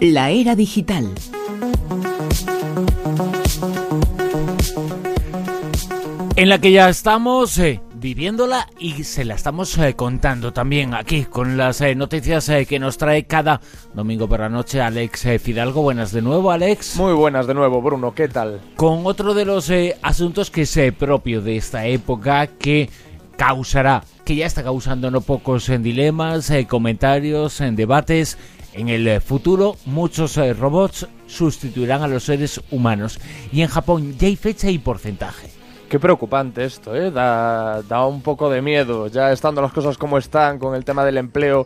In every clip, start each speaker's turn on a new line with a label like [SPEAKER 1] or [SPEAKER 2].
[SPEAKER 1] La era digital.
[SPEAKER 2] En la que ya estamos eh, viviéndola y se la estamos eh, contando también aquí con las eh, noticias eh, que nos trae cada domingo por la noche Alex eh, Fidalgo. Buenas de nuevo, Alex.
[SPEAKER 3] Muy buenas de nuevo, Bruno. ¿Qué tal?
[SPEAKER 2] Con otro de los eh, asuntos que es eh, propio de esta época que causará, que ya está causando no pocos en dilemas, eh, comentarios, en debates. En el eh, futuro, muchos eh, robots sustituirán a los seres humanos. Y en Japón ya hay fecha y porcentaje.
[SPEAKER 3] Qué preocupante esto, ¿eh? Da, da un poco de miedo. Ya estando las cosas como están con el tema del empleo,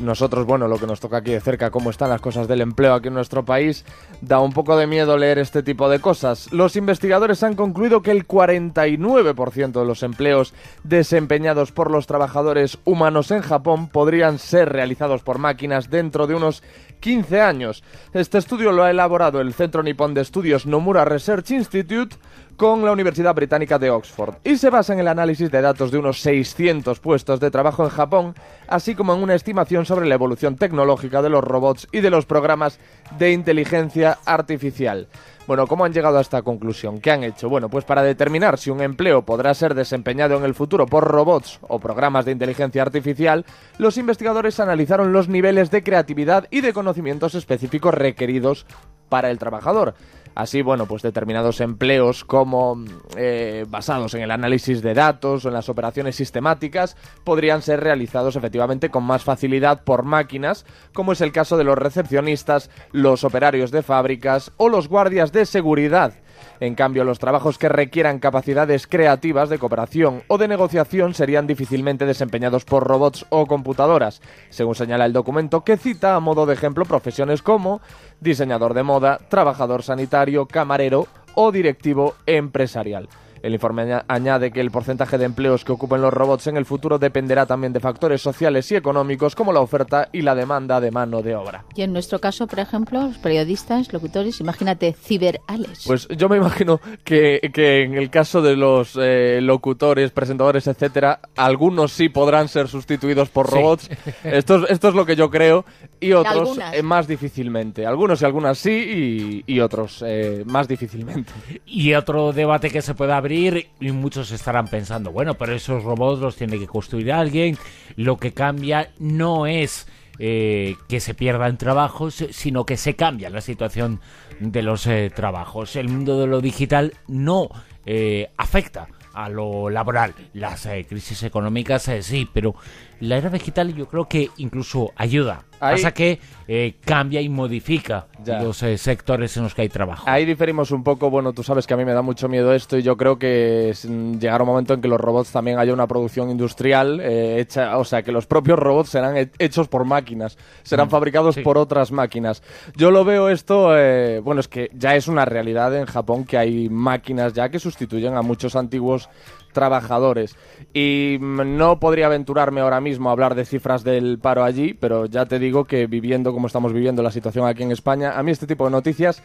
[SPEAKER 3] nosotros, bueno, lo que nos toca aquí de cerca, cómo están las cosas del empleo aquí en nuestro país, da un poco de miedo leer este tipo de cosas. Los investigadores han concluido que el 49% de los empleos desempeñados por los trabajadores humanos en Japón podrían ser realizados por máquinas dentro de unos 15 años. Este estudio lo ha elaborado el Centro Nippon de Estudios Nomura Research Institute con la Universidad Británica de Oxford y se basa en el análisis de datos de unos 600 puestos de trabajo en Japón, así como en una estimación sobre la evolución tecnológica de los robots y de los programas de inteligencia artificial. Bueno, ¿cómo han llegado a esta conclusión? ¿Qué han hecho? Bueno, pues para determinar si un empleo podrá ser desempeñado en el futuro por robots o programas de inteligencia artificial, los investigadores analizaron los niveles de creatividad y de conocimientos específicos requeridos para el trabajador. Así, bueno, pues determinados empleos como eh, basados en el análisis de datos o en las operaciones sistemáticas podrían ser realizados efectivamente con más facilidad por máquinas, como es el caso de los recepcionistas, los operarios de fábricas o los guardias de seguridad. En cambio, los trabajos que requieran capacidades creativas de cooperación o de negociación serían difícilmente desempeñados por robots o computadoras, según señala el documento que cita a modo de ejemplo profesiones como diseñador de moda, trabajador sanitario, camarero o directivo empresarial. El informe aña- añade que el porcentaje de empleos que ocupen los robots en el futuro dependerá también de factores sociales y económicos como la oferta y la demanda de mano de obra.
[SPEAKER 4] Y en nuestro caso, por ejemplo, los periodistas, locutores, imagínate, ciberales.
[SPEAKER 3] Pues yo me imagino que, que en el caso de los eh, locutores, presentadores, etcétera, algunos sí podrán ser sustituidos por
[SPEAKER 2] Sí.
[SPEAKER 3] robots. Esto, es- esto es lo que yo creo. Y otros eh, más difícilmente. Algunos y algunas sí y, y otros eh, más difícilmente.
[SPEAKER 2] Y otro debate que se puede abrir, y muchos estarán pensando, bueno, pero esos robots los tiene que construir alguien, lo que cambia no es eh, que se pierdan trabajos, sino que se cambia la situación de los eh, trabajos. El mundo de lo digital no eh, afecta a lo laboral. Las eh, crisis económicas eh, sí, pero la era digital yo creo que incluso ayuda.
[SPEAKER 3] Ahí-
[SPEAKER 2] Pasa que eh, cambia y modifica
[SPEAKER 3] Ya.
[SPEAKER 2] los eh, sectores en los que hay trabajo.
[SPEAKER 3] Ahí diferimos un poco. Bueno, tú sabes que a mí me da mucho miedo esto y yo creo que mm, llegará un momento en que los robots también haya una producción industrial eh, hecha, o sea, que los propios robots serán he- hechos por máquinas, serán fabricados
[SPEAKER 2] sí.
[SPEAKER 3] por otras máquinas. Yo lo veo esto, eh, bueno, es que ya es una realidad en Japón que hay máquinas ya que sustituyen a muchos antiguos trabajadores. Y no podría aventurarme ahora mismo a hablar de cifras del paro allí, pero ya te digo que viviendo como estamos viviendo la situación aquí en España, a mí este tipo de noticias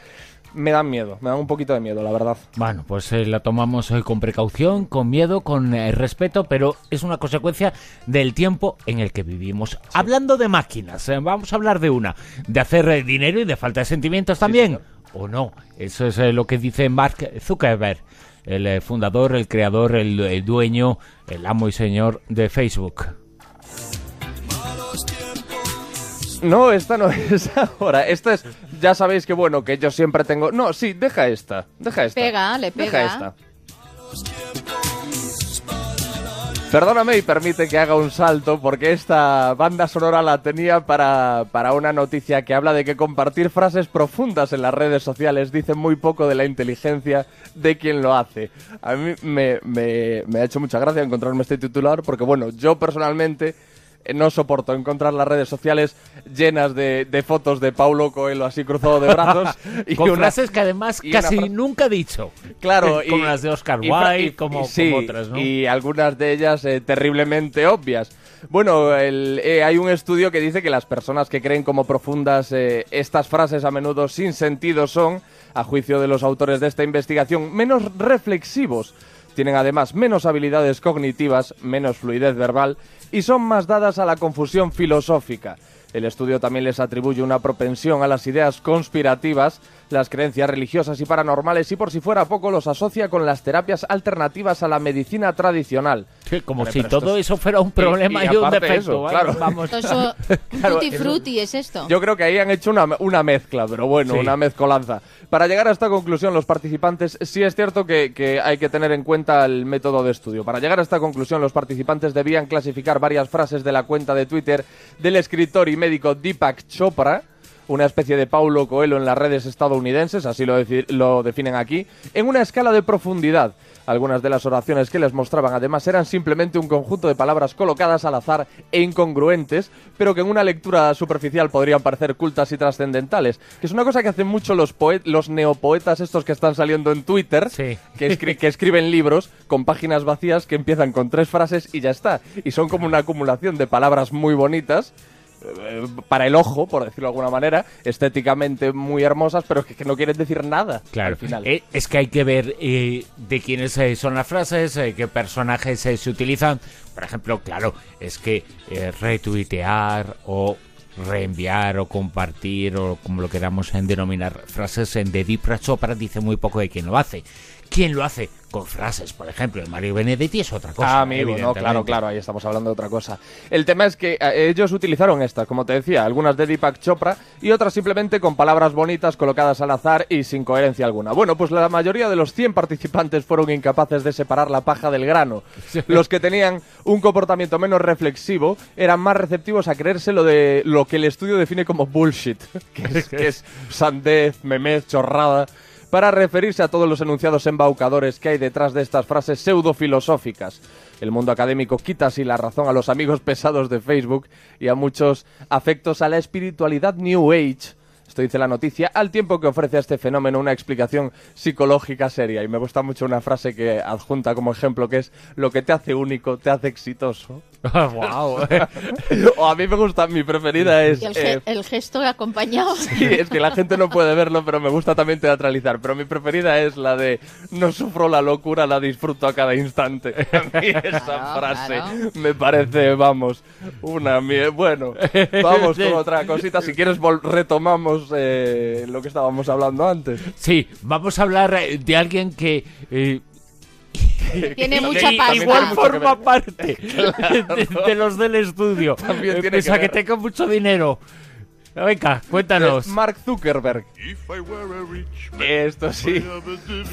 [SPEAKER 3] me dan miedo, me dan un poquito de miedo, la verdad.
[SPEAKER 2] Bueno, pues eh, la tomamos hoy con precaución, con miedo, con eh, respeto, pero es una consecuencia del tiempo en el que vivimos. Hablando de máquinas, eh, vamos a hablar de una, de hacer eh, dinero y de falta de sentimientos también, o no. Eso es eh, lo que dice Mark Zuckerberg, el eh, fundador, el creador, el, el dueño, el amo y señor de Facebook.
[SPEAKER 3] No, esta no es ahora. Esta es. Ya sabéis que bueno, que yo siempre tengo. No, sí, deja esta. Deja esta.
[SPEAKER 4] Pega, le
[SPEAKER 3] Deja
[SPEAKER 4] pega.
[SPEAKER 3] esta. Perdóname y permite que haga un salto porque esta banda sonora la tenía para, para una noticia que habla de que compartir frases profundas en las redes sociales dice muy poco de la inteligencia de quien lo hace. A mí me, me- me ha hecho mucha gracia encontrarme este titular porque bueno, yo personalmente no soporto encontrar las redes sociales llenas de, de fotos de Paulo Coelho así cruzado de brazos y
[SPEAKER 2] con
[SPEAKER 3] una-
[SPEAKER 2] frases que además casi
[SPEAKER 3] fra-
[SPEAKER 2] nunca he dicho.
[SPEAKER 3] Claro,
[SPEAKER 2] como las de Oscar Wilde,
[SPEAKER 3] y-
[SPEAKER 2] como,
[SPEAKER 3] y sí,
[SPEAKER 2] como otras, ¿no?
[SPEAKER 3] Y algunas de ellas eh, terriblemente obvias. Bueno, el- eh, hay un estudio que dice que las personas que creen como profundas eh, estas frases a menudo sin sentido son, a juicio de los autores de esta investigación, menos reflexivos. Tienen además menos habilidades cognitivas, menos fluidez verbal y son más dadas a la confusión filosófica. El estudio también les atribuye una propensión a las ideas conspirativas, las creencias religiosas y paranormales y por si fuera poco los asocia con las terapias alternativas a la medicina tradicional.
[SPEAKER 2] Como
[SPEAKER 3] Vale,
[SPEAKER 2] si todo eso fuera un problema y,
[SPEAKER 3] y
[SPEAKER 2] un defecto.
[SPEAKER 3] eso,
[SPEAKER 2] ¿vale?
[SPEAKER 3] claro.
[SPEAKER 2] Vamos.
[SPEAKER 4] Eso,
[SPEAKER 3] Claro,
[SPEAKER 4] tutti
[SPEAKER 3] eso-
[SPEAKER 4] frutti es esto.
[SPEAKER 3] Yo creo que ahí han hecho una, una mezcla, pero bueno,
[SPEAKER 2] Sí.
[SPEAKER 3] una mezcolanza. Para llegar a esta conclusión, los participantes, sí es cierto que, que hay que tener en cuenta el método de estudio. Para llegar a esta conclusión, los participantes debían clasificar varias frases de la cuenta de Twitter del escritor y médico Deepak Chopra, una especie de Paulo Coelho en las redes estadounidenses, así lo, definen aquí, en una escala de profundidad. Algunas de las oraciones que les mostraban además eran simplemente un conjunto de palabras colocadas al azar e incongruentes, pero que en una lectura superficial podrían parecer cultas y trascendentales, que es una cosa que hacen mucho los, los neopoetas estos que están saliendo en Twitter,
[SPEAKER 2] Sí.
[SPEAKER 3] que, escri- que escriben libros con páginas vacías que empiezan con tres frases y ya está. Y son como una acumulación de palabras muy bonitas para el ojo, por decirlo de alguna manera, estéticamente muy hermosas, pero que, que no quieren decir nada
[SPEAKER 2] Claro,
[SPEAKER 3] al final.
[SPEAKER 2] Eh, es que hay que ver eh, de quiénes eh, son las frases, eh, qué personajes eh, se utilizan. Por ejemplo, claro, es que eh, retuitear o reenviar o compartir o como lo queramos en denominar frases en de Dipra Chopra dice muy poco de quién lo hace. ¿Quién lo hace? Con frases, por ejemplo, de Mario Benedetti es otra cosa.
[SPEAKER 3] Ah, amigo, no, claro, claro, ahí estamos hablando de otra cosa. El tema es que eh, ellos utilizaron estas, como te decía, algunas de Deepak Chopra y otras simplemente con palabras bonitas colocadas al azar y sin coherencia alguna. Bueno, pues la mayoría de los 100 participantes fueron incapaces de separar la paja del grano. Los que tenían un comportamiento menos reflexivo eran más receptivos a creerse lo de lo que el estudio define como bullshit, que es, que es sandez, memez, chorrada para referirse a todos los enunciados embaucadores que hay detrás de estas frases pseudofilosóficas. El mundo académico quita así la razón a los amigos pesados de Facebook y a muchos afectos a la espiritualidad New Age. Esto dice la noticia, al tiempo que ofrece a este fenómeno una explicación psicológica seria. Y me gusta mucho una frase que adjunta como ejemplo, que es lo que te hace único, te hace exitoso.
[SPEAKER 2] Guau.
[SPEAKER 3] o a mí me gusta, mi preferida es...
[SPEAKER 4] El, ge-
[SPEAKER 3] eh,
[SPEAKER 4] el gesto acompañado.
[SPEAKER 3] Sí, es que la gente no puede verlo, pero me gusta también teatralizar. Pero mi preferida es la de no sufro la locura, la disfruto a cada instante. A mí esa
[SPEAKER 4] Claro,
[SPEAKER 3] frase
[SPEAKER 4] claro.
[SPEAKER 3] me parece, vamos, una Bueno, vamos con otra cosita. Si quieres, vol- eh, lo que estábamos hablando antes.
[SPEAKER 2] Sí, vamos a hablar eh, de alguien que... eh,
[SPEAKER 4] Tiene mucha pasta.
[SPEAKER 2] Igual forma parte de, de los del estudio.
[SPEAKER 3] También tiene
[SPEAKER 2] pese
[SPEAKER 3] que
[SPEAKER 2] que tenga mucho dinero. Venga, cuéntanos.
[SPEAKER 3] Mark Zuckerberg. Esto sí.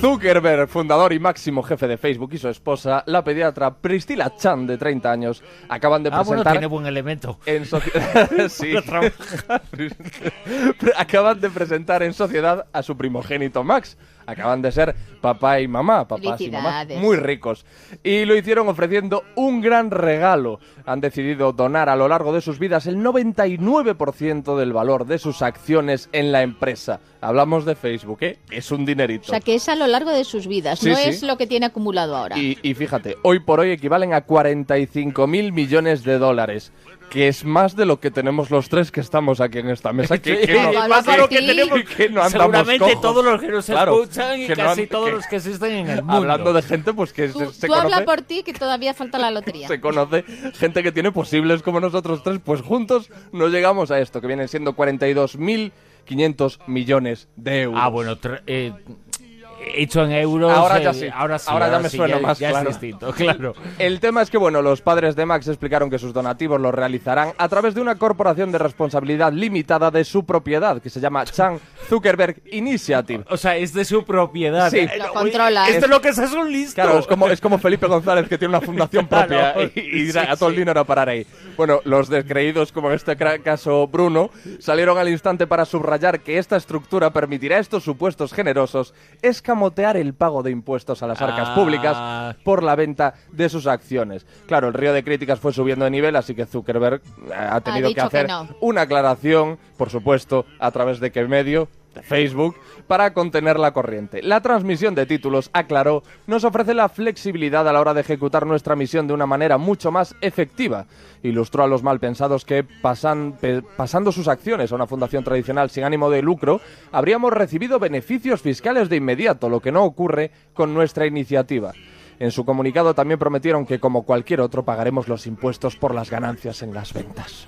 [SPEAKER 3] Zuckerberg, fundador y máximo jefe de Facebook, y su esposa, la pediatra Priscilla Chan, de 30 años, acaban de
[SPEAKER 2] Ah, bueno,
[SPEAKER 3] presentar
[SPEAKER 2] tiene buen elemento.
[SPEAKER 3] en sociedad. sí. Acaban de presentar en sociedad a su primogénito Max. Acaban de ser papá y mamá, papás y mamá,
[SPEAKER 4] Felicidades.
[SPEAKER 3] muy ricos. Y lo hicieron ofreciendo un gran regalo. Han decidido donar a lo largo de sus vidas el 99% del valor de sus acciones en la empresa. Hablamos de Facebook, ¿eh? Es un dinerito.
[SPEAKER 4] O sea, que es a lo largo de sus vidas,
[SPEAKER 3] Sí,
[SPEAKER 4] no
[SPEAKER 3] sí.
[SPEAKER 4] es lo que tiene acumulado ahora.
[SPEAKER 3] Y, y fíjate, hoy por hoy equivalen a 45 mil millones de dólares, que es más de lo que tenemos los tres que estamos aquí en esta mesa. Que, que no,
[SPEAKER 2] más de lo que tenemos
[SPEAKER 3] que no andamos
[SPEAKER 2] seguramente
[SPEAKER 3] cojos.
[SPEAKER 2] todos los que nos
[SPEAKER 3] Claro,
[SPEAKER 2] escuchan y
[SPEAKER 3] que no
[SPEAKER 2] casi
[SPEAKER 3] and-
[SPEAKER 2] todos
[SPEAKER 3] que-
[SPEAKER 2] los que existen en el mundo.
[SPEAKER 3] Hablando de gente, pues que
[SPEAKER 4] Tú,
[SPEAKER 3] se, se
[SPEAKER 4] tú habla
[SPEAKER 3] conoce,
[SPEAKER 4] por ti que todavía falta la lotería.
[SPEAKER 3] se conoce gente que tiene posibles como nosotros tres, pues juntos no llegamos a esto, que vienen siendo 42.500 millones de euros.
[SPEAKER 2] Ah, bueno, eh, hecho en euros.
[SPEAKER 3] Ahora ya
[SPEAKER 2] eh,
[SPEAKER 3] sí.
[SPEAKER 2] Ahora sí,
[SPEAKER 3] Ahora ya me suena más
[SPEAKER 2] ya
[SPEAKER 3] claro.
[SPEAKER 2] es distinto, claro.
[SPEAKER 3] El tema es que, bueno, los padres de Max explicaron que sus donativos los realizarán a través de una corporación de responsabilidad limitada de su propiedad, que se llama Chan Zuckerberg Initiative.
[SPEAKER 2] O sea, es de su propiedad.
[SPEAKER 3] Sí.
[SPEAKER 2] Eh,
[SPEAKER 4] Lo
[SPEAKER 2] oye,
[SPEAKER 4] controla.
[SPEAKER 2] Esto es lo que es, es un listo.
[SPEAKER 3] Claro, es como, es como Felipe González que tiene una fundación propia
[SPEAKER 2] Claro,
[SPEAKER 3] y, y
[SPEAKER 2] sí,
[SPEAKER 3] a todo el
[SPEAKER 2] sí.
[SPEAKER 3] dinero a parar ahí. Bueno, los descreídos, como en este caso Bruno, salieron al instante para subrayar que esta estructura permitirá a estos supuestos generosos escamotear el pago de impuestos a las arcas
[SPEAKER 2] Ah.
[SPEAKER 3] públicas por la venta de sus acciones. Claro, el río de críticas fue subiendo de nivel, así que Zuckerberg eh, ha tenido que hacer
[SPEAKER 4] no.
[SPEAKER 3] una aclaración, por supuesto, a través de qué medio, Facebook, para contener la corriente. La transmisión de títulos, aclaró, nos ofrece la flexibilidad a la hora de ejecutar nuestra misión de una manera mucho más efectiva. Ilustró a los malpensados que pasando sus acciones a una fundación tradicional sin ánimo de lucro, habríamos recibido beneficios fiscales de inmediato, lo que no ocurre con nuestra iniciativa. En su comunicado también prometieron que, como cualquier otro, pagaremos los impuestos por las ganancias en las ventas.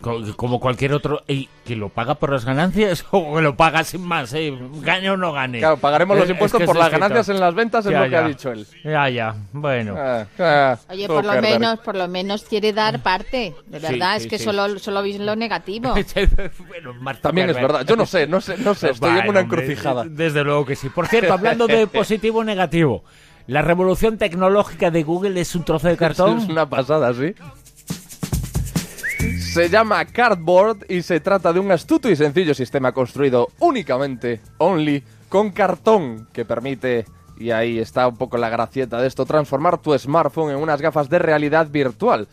[SPEAKER 2] Co- como cualquier otro, Ey, ¿que lo paga por las ganancias o que lo paga sin más? eh? ¿Gane o no gane?
[SPEAKER 3] Claro, pagaremos los impuestos
[SPEAKER 2] es que
[SPEAKER 3] por
[SPEAKER 2] es
[SPEAKER 3] las
[SPEAKER 2] distinto.
[SPEAKER 3] ganancias en las ventas, es
[SPEAKER 2] Ya,
[SPEAKER 3] lo que
[SPEAKER 2] ya.
[SPEAKER 3] ha dicho él.
[SPEAKER 2] Ya, ya, bueno.
[SPEAKER 3] Ah, ah,
[SPEAKER 4] Oye, por lo menos, por lo menos quiere dar parte. De
[SPEAKER 2] Sí,
[SPEAKER 4] verdad,
[SPEAKER 2] sí,
[SPEAKER 4] es que
[SPEAKER 2] sí.
[SPEAKER 4] solo, solo veis lo negativo.
[SPEAKER 2] Bueno, Mark
[SPEAKER 3] También es
[SPEAKER 2] Zuckerberg.
[SPEAKER 3] verdad. Yo no sé, no sé, no sé. Estoy en
[SPEAKER 2] Bueno,
[SPEAKER 3] una
[SPEAKER 2] hombre,
[SPEAKER 3] encrucijada.
[SPEAKER 2] Desde luego que sí. Por cierto, hablando de positivo o negativo, ¿la revolución tecnológica de Google es un trozo de cartón?
[SPEAKER 3] Es una pasada, ¿sí? Se llama Cardboard y se trata de un astuto y sencillo sistema construido únicamente, only, con cartón que permite, y ahí está un poco la gracieta de esto, transformar tu smartphone en unas gafas de realidad virtual.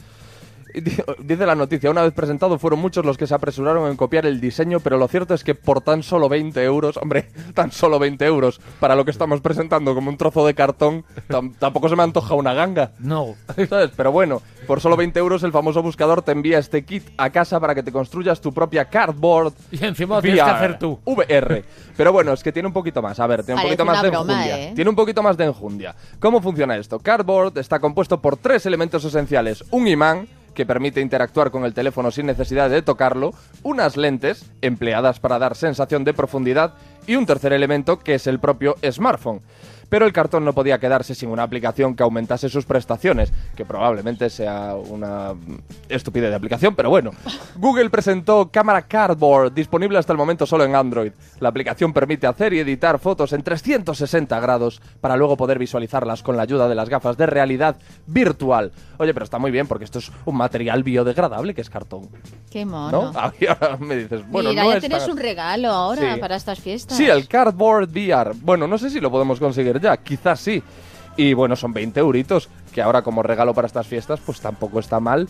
[SPEAKER 3] Dice la noticia, una vez presentado fueron muchos los que se apresuraron en copiar el diseño, pero lo cierto es que por tan solo 20 euros, hombre, tan solo 20 euros para lo que estamos presentando como un trozo de cartón, tam- tampoco se me antoja una ganga.
[SPEAKER 2] No.
[SPEAKER 3] ¿Sabes? Pero bueno, por solo 20 euros el famoso buscador te envía este kit a casa para que te construyas tu propia cardboard
[SPEAKER 2] Y encima lo tienes que
[SPEAKER 3] VR,
[SPEAKER 2] hacer tú.
[SPEAKER 3] VR. Pero bueno, es que tiene un poquito más. A ver, tiene un
[SPEAKER 4] Parece
[SPEAKER 3] poquito más de
[SPEAKER 4] broma,
[SPEAKER 3] enjundia.
[SPEAKER 4] ¿eh?
[SPEAKER 3] Tiene un poquito más de enjundia. ¿Cómo funciona esto? Cardboard está compuesto por tres elementos esenciales. Un imán que permite interactuar con el teléfono sin necesidad de tocarlo, unas lentes empleadas para dar sensación de profundidad y un tercer elemento que es el propio smartphone. Pero el cartón no podía quedarse sin una aplicación que aumentase sus prestaciones, que probablemente sea una estupidez de aplicación, pero bueno. Google presentó Cámara Cardboard, disponible hasta el momento solo en Android. La aplicación permite hacer y editar fotos en 360 grados para luego poder visualizarlas con la ayuda de las gafas de realidad virtual. Oye, pero está muy bien porque esto es un material biodegradable que es cartón,
[SPEAKER 4] Qué
[SPEAKER 3] ¿no?
[SPEAKER 4] mono.
[SPEAKER 3] Ah, ahora me dices, bueno,
[SPEAKER 4] Mira,
[SPEAKER 3] no
[SPEAKER 4] ya
[SPEAKER 3] es
[SPEAKER 4] tienes
[SPEAKER 3] tan-
[SPEAKER 4] un regalo ahora
[SPEAKER 3] Sí.
[SPEAKER 4] para estas fiestas.
[SPEAKER 3] Sí, el Cardboard VR. Bueno, no sé si lo podemos conseguir ya, quizás sí. Y bueno, son 20 euritos, que ahora como regalo para estas fiestas, pues tampoco está mal.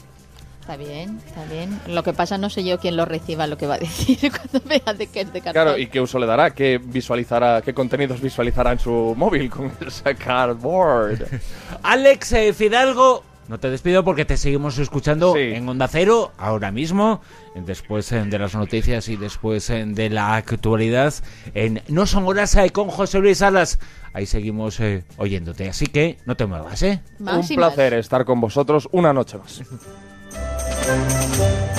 [SPEAKER 4] Está bien, está bien. Lo que pasa, no sé yo quién lo reciba lo que va a decir cuando vea de que es de cartón.
[SPEAKER 3] Claro, ¿y qué uso le dará? ¿Qué visualizará, qué contenidos visualizará en su móvil con ese Cardboard?
[SPEAKER 2] Alex eh, Fidalgo, no te despido porque te seguimos escuchando
[SPEAKER 3] Sí.
[SPEAKER 2] en Onda Cero ahora mismo, después eh, de las noticias y después eh, de la actualidad. En No son horas eh, con José Luis Salas. Ahí seguimos eh, oyéndote, así que no te muevas, ¿eh?
[SPEAKER 4] Más
[SPEAKER 3] Un
[SPEAKER 4] más.
[SPEAKER 3] placer estar con vosotros una noche más.